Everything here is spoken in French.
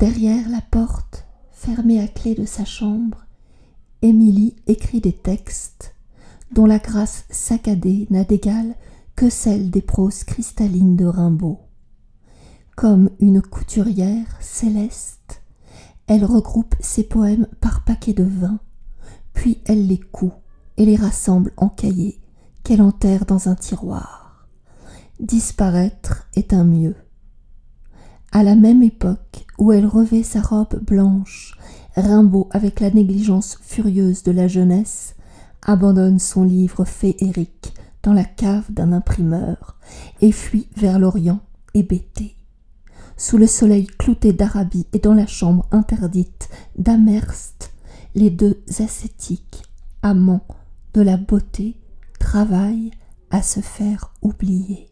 Derrière la porte, fermée à clé de sa chambre, Émilie écrit des textes dont la grâce saccadée n'a d'égal que celle des proses cristallines de Rimbaud. Comme une couturière céleste, elle regroupe ses poèmes par paquets de vin, puis elle les coud et les rassemble en cahiers qu'elle enterre dans un tiroir. Disparaître est un mieux. À la même époque où elle revêt sa robe blanche, Rimbaud, avec la négligence furieuse de la jeunesse, abandonne son livre féerique dans la cave d'un imprimeur et fuit vers l'Orient hébété. Sous le soleil clouté d'Arabie et dans la chambre interdite d'Amerst, les deux ascétiques, amants de la beauté, travaillent à se faire oublier.